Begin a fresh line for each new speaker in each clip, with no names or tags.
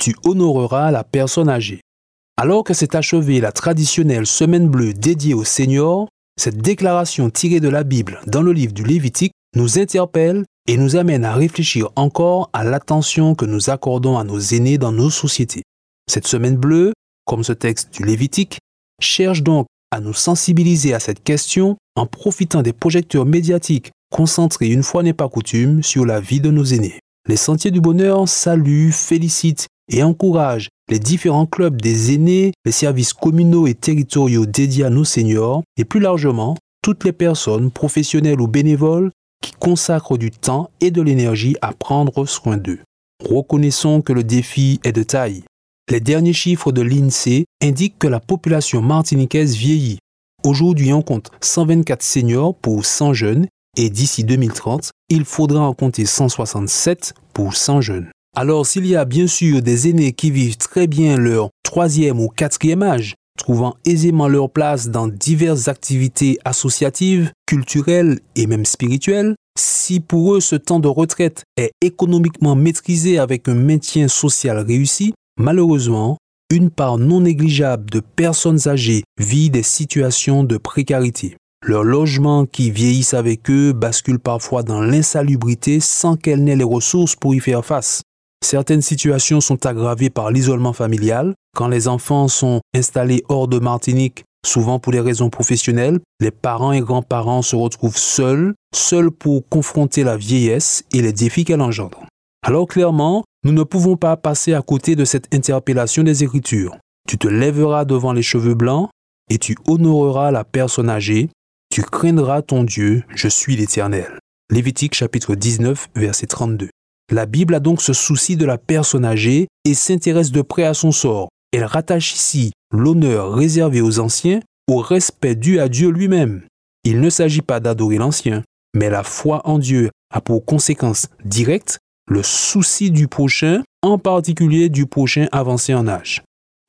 Tu honoreras la personne âgée. Alors que s'est achevée la traditionnelle semaine bleue dédiée au Seigneur, cette déclaration tirée de la Bible dans le livre du Lévitique nous interpelle et nous amène à réfléchir encore à l'attention que nous accordons à nos aînés dans nos sociétés. Cette semaine bleue comme ce texte du Lévitique, cherche donc à nous sensibiliser à cette question en profitant des projecteurs médiatiques concentrés une fois n'est pas coutume sur la vie de nos aînés. Les Sentiers du Bonheur saluent, félicitent et encouragent les différents clubs des aînés, les services communaux et territoriaux dédiés à nos seniors et plus largement toutes les personnes, professionnelles ou bénévoles, qui consacrent du temps et de l'énergie à prendre soin d'eux. Reconnaissons que le défi est de taille. Les derniers chiffres de l'INSEE indiquent que la population martiniquaise vieillit. Aujourd'hui, on compte 124 seniors pour 100 jeunes et d'ici 2030, il faudra en compter 167 pour 100 jeunes. Alors s'il y a bien sûr des aînés qui vivent très bien leur troisième ou quatrième âge, trouvant aisément leur place dans diverses activités associatives, culturelles et même spirituelles, si pour eux ce temps de retraite est économiquement maîtrisé avec un maintien social réussi, Malheureusement, une part non négligeable de personnes âgées vit des situations de précarité. Leurs logements qui vieillissent avec eux basculent parfois dans l'insalubrité sans qu'elles n'aient les ressources pour y faire face. Certaines situations sont aggravées par l'isolement familial. Quand les enfants sont installés hors de Martinique, souvent pour des raisons professionnelles, les parents et grands-parents se retrouvent seuls, seuls pour confronter la vieillesse et les défis qu'elle engendre. Alors clairement, nous ne pouvons pas passer à côté de cette interpellation des Écritures. Tu te lèveras devant les cheveux blancs et tu honoreras la personne âgée. Tu craindras ton Dieu, je suis l'Éternel. Lévitique chapitre 19, verset 32. La Bible a donc ce souci de la personne âgée et s'intéresse de près à son sort. Elle rattache ici l'honneur réservé aux anciens au respect dû à Dieu lui-même. Il ne s'agit pas d'adorer l'ancien, mais la foi en Dieu a pour conséquence directe le souci du prochain, en particulier du prochain avancé en âge.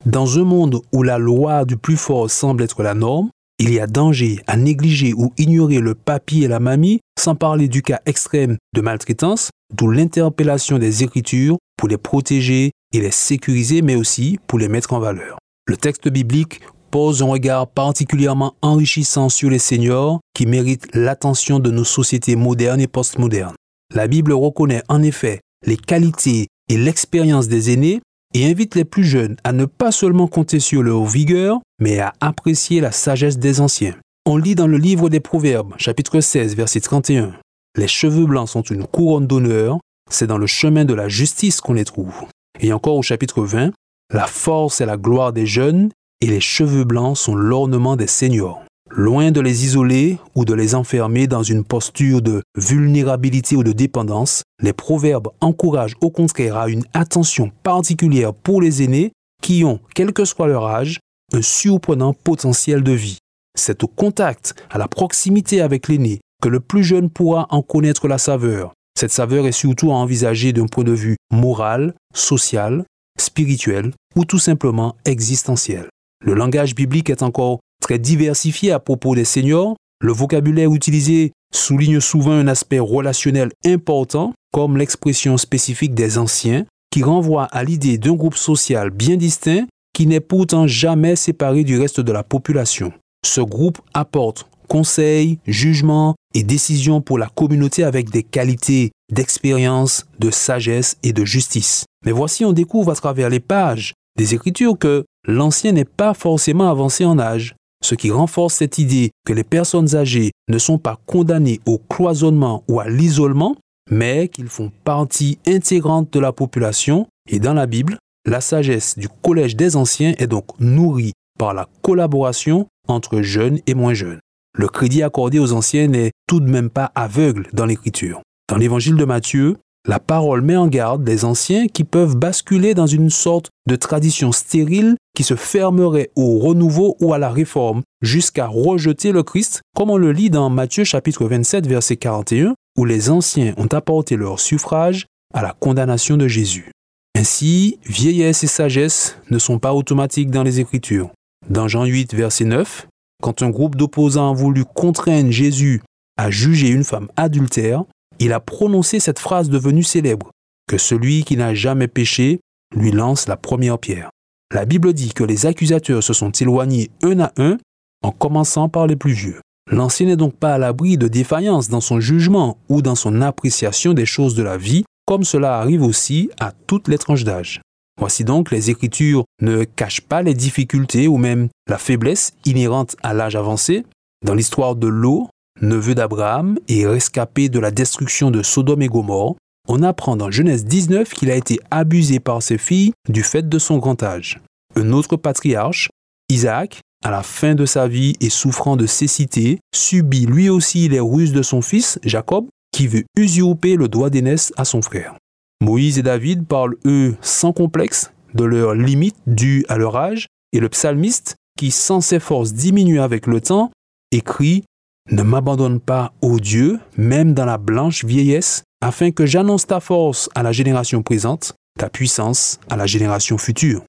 Dans un monde où la loi du plus fort semble être la norme, il y a danger à négliger ou ignorer le papy et la mamie, sans parler du cas extrême de maltraitance, d'où l'interpellation des Écritures pour les protéger et les sécuriser, mais aussi pour les mettre en valeur. Le texte biblique pose un regard particulièrement enrichissant sur les seniors qui méritent l'attention de nos sociétés modernes et postmodernes. La Bible reconnaît en effet les qualités et l'expérience des aînés et invite les plus jeunes à ne pas seulement compter sur leur vigueur, mais à apprécier la sagesse des anciens. On lit dans le livre des Proverbes, chapitre 16, verset 31. Les cheveux blancs sont une couronne d'honneur, c'est dans le chemin de la justice qu'on les trouve. Et encore au chapitre 20, la force est la gloire des jeunes, et les cheveux blancs sont l'ornement des seniors. Loin de les isoler ou de les enfermer dans une posture de vulnérabilité ou de dépendance, les proverbes encouragent au contraire à une attention particulière pour les aînés qui ont, quel que soit leur âge, un surprenant potentiel de vie. C'est au contact, à la proximité avec l'aîné, que le plus jeune pourra en connaître la saveur. Cette saveur est surtout à envisager d'un point de vue moral, social, spirituel ou tout simplement existentiel. Le langage biblique est encore très diversifié à propos des seniors. Le vocabulaire utilisé souligne souvent un aspect relationnel important, comme l'expression spécifique des anciens, qui renvoie à l'idée d'un groupe social bien distinct qui n'est pourtant jamais séparé du reste de la population. Ce groupe apporte conseils, jugements et décisions pour la communauté avec des qualités d'expérience, de sagesse et de justice. Mais voici on découvre à travers les pages des Écritures que l'ancien n'est pas forcément avancé en âge ce qui renforce cette idée que les personnes âgées ne sont pas condamnées au cloisonnement ou à l'isolement, mais qu'ils font partie intégrante de la population et dans la Bible, la sagesse du collège des anciens est donc nourrie par la collaboration entre jeunes et moins jeunes. Le crédit accordé aux anciens n'est tout de même pas aveugle dans l'écriture. Dans l'évangile de Matthieu, La parole met en garde les anciens qui peuvent basculer dans une sorte de tradition stérile qui se fermerait au renouveau ou à la réforme jusqu'à rejeter le Christ, comme on le lit dans Matthieu chapitre 27 verset 41, où les anciens ont apporté leur suffrage à la condamnation de Jésus. Ainsi, vieillesse et sagesse ne sont pas automatiques dans les Écritures. Dans Jean 8 verset 9, quand un groupe d'opposants a voulu contraindre Jésus à juger une femme adultère, il a prononcé cette phrase devenue célèbre, que celui qui n'a jamais péché lui lance la première pierre. La Bible dit que les accusateurs se sont éloignés un à un, en commençant par les plus vieux. L'ancien n'est donc pas à l'abri de défaillance dans son jugement ou dans son appréciation des choses de la vie, comme cela arrive aussi à toutes les tranches d'âge. Voici donc les Écritures ne cachent pas les difficultés ou même la faiblesse inhérente à l'âge avancé. Dans l'histoire de l'eau, neveu d'Abraham et rescapé de la destruction de Sodome et Gomorre, on apprend dans Genèse 19 qu'il a été abusé par ses filles du fait de son grand âge. Un autre patriarche, Isaac, à la fin de sa vie et souffrant de cécité, subit lui aussi les ruses de son fils, Jacob, qui veut usurper le droit d'aînesse à son frère. Moïse et David parlent, eux, sans complexe, de leurs limites dues à leur âge, et le psalmiste, qui sans ses forces diminue avec le temps, écrit ne m'abandonne pas, ô Dieu, même dans la blanche vieillesse, afin que j'annonce ta force à la génération présente, ta puissance à la génération future.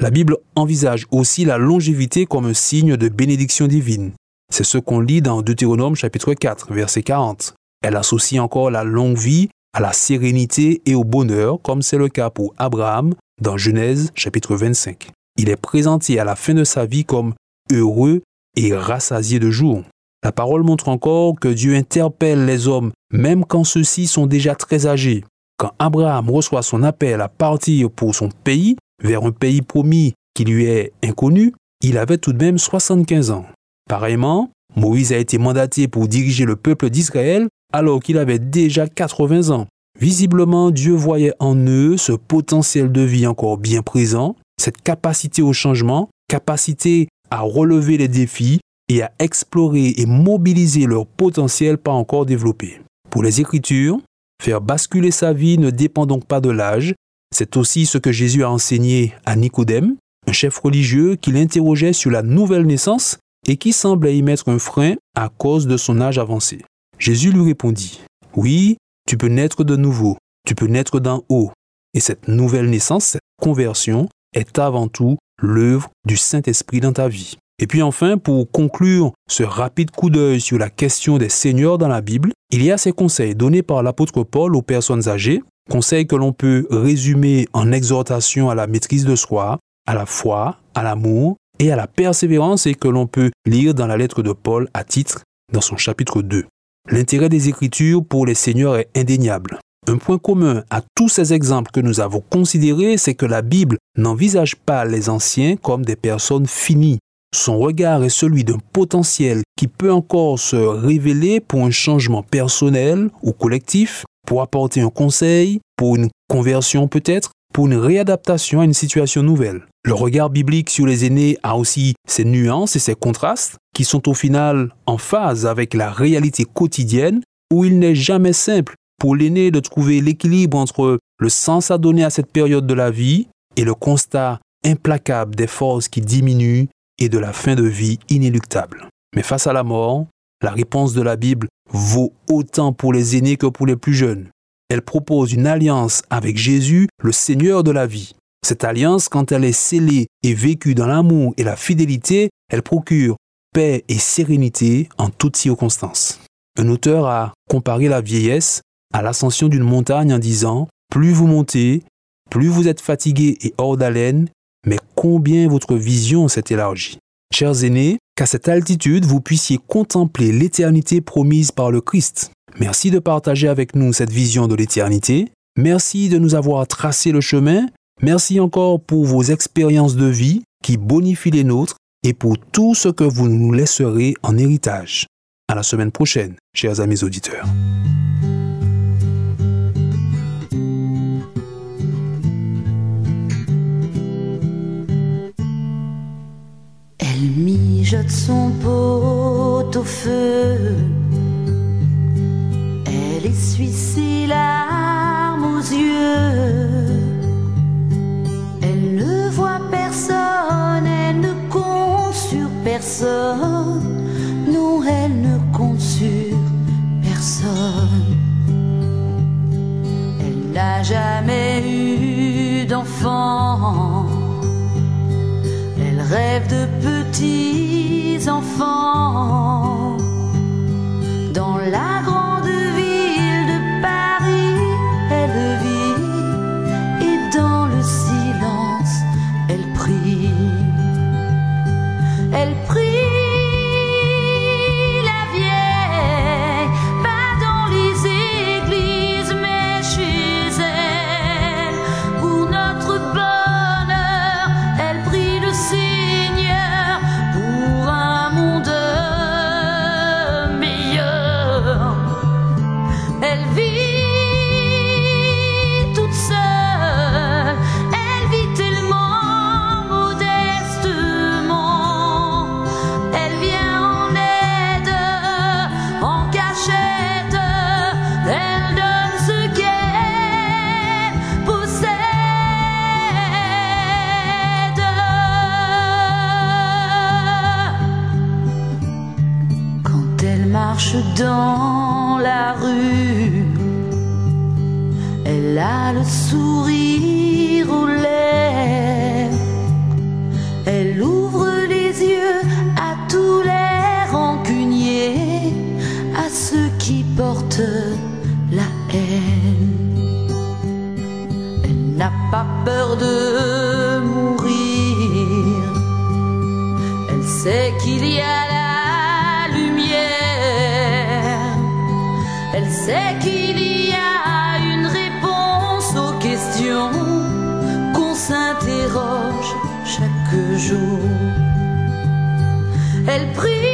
La Bible envisage aussi la longévité comme un signe de bénédiction divine. C'est ce qu'on lit dans Deutéronome chapitre 4, verset 40. Elle associe encore la longue vie à la sérénité et au bonheur, comme c'est le cas pour Abraham dans Genèse chapitre 25. Il est présenté à la fin de sa vie comme heureux et rassasié de jour. La parole montre encore que Dieu interpelle les hommes même quand ceux-ci sont déjà très âgés. Quand Abraham reçoit son appel à partir pour son pays, vers un pays promis qui lui est inconnu, il avait tout de même 75 ans. Pareillement, Moïse a été mandaté pour diriger le peuple d'Israël alors qu'il avait déjà 80 ans. Visiblement, Dieu voyait en eux ce potentiel de vie encore bien présent, cette capacité au changement, capacité à relever les défis et à explorer et mobiliser leur potentiel pas encore développé. Pour les Écritures, faire basculer sa vie ne dépend donc pas de l'âge, c'est aussi ce que Jésus a enseigné à Nicodème, un chef religieux qui l'interrogeait sur la nouvelle naissance et qui semblait y mettre un frein à cause de son âge avancé. Jésus lui répondit, Oui, tu peux naître de nouveau, tu peux naître d'en haut, et cette nouvelle naissance, cette conversion, est avant tout l'œuvre du Saint-Esprit dans ta vie. Et puis enfin, pour conclure ce rapide coup d'œil sur la question des seigneurs dans la Bible, il y a ces conseils donnés par l'apôtre Paul aux personnes âgées, conseils que l'on peut résumer en exhortation à la maîtrise de soi, à la foi, à l'amour et à la persévérance et que l'on peut lire dans la lettre de Paul à titre dans son chapitre 2. L'intérêt des Écritures pour les seigneurs est indéniable. Un point commun à tous ces exemples que nous avons considérés, c'est que la Bible n'envisage pas les anciens comme des personnes finies, son regard est celui d'un potentiel qui peut encore se révéler pour un changement personnel ou collectif, pour apporter un conseil, pour une conversion peut-être, pour une réadaptation à une situation nouvelle. Le regard biblique sur les aînés a aussi ses nuances et ses contrastes qui sont au final en phase avec la réalité quotidienne où il n'est jamais simple pour l'aîné de trouver l'équilibre entre le sens à donner à cette période de la vie et le constat implacable des forces qui diminuent et de la fin de vie inéluctable. Mais face à la mort, la réponse de la Bible vaut autant pour les aînés que pour les plus jeunes. Elle propose une alliance avec Jésus, le Seigneur de la vie. Cette alliance, quand elle est scellée et vécue dans l'amour et la fidélité, elle procure paix et sérénité en toutes circonstances. Un auteur a comparé la vieillesse à l'ascension d'une montagne en disant, plus vous montez, plus vous êtes fatigué et hors d'haleine, mais combien votre vision s'est élargie. Chers aînés, qu'à cette altitude, vous puissiez contempler l'éternité promise par le Christ. Merci de partager avec nous cette vision de l'éternité. Merci de nous avoir tracé le chemin. Merci encore pour vos expériences de vie qui bonifient les nôtres et pour tout ce que vous nous laisserez en héritage. À la semaine prochaine, chers amis auditeurs.
jette son pot au feu essuie ses larmes aux yeux. Elle ne voit personne, elle ne compte sur personne. Non, elle ne compte sur personne. Elle n'a jamais eu d'enfant. Elle rêve de petits enfants dans la dans la rue, elle a le sourire aux lèvres. Elle ouvre les yeux à tous les rancuniers, à ceux qui portent la haine. Elle n'a pas peur de mourir. Elle sait qu'il y a Sait qu'il y a une réponse aux questions qu'on s'interroge chaque jour. Elle prie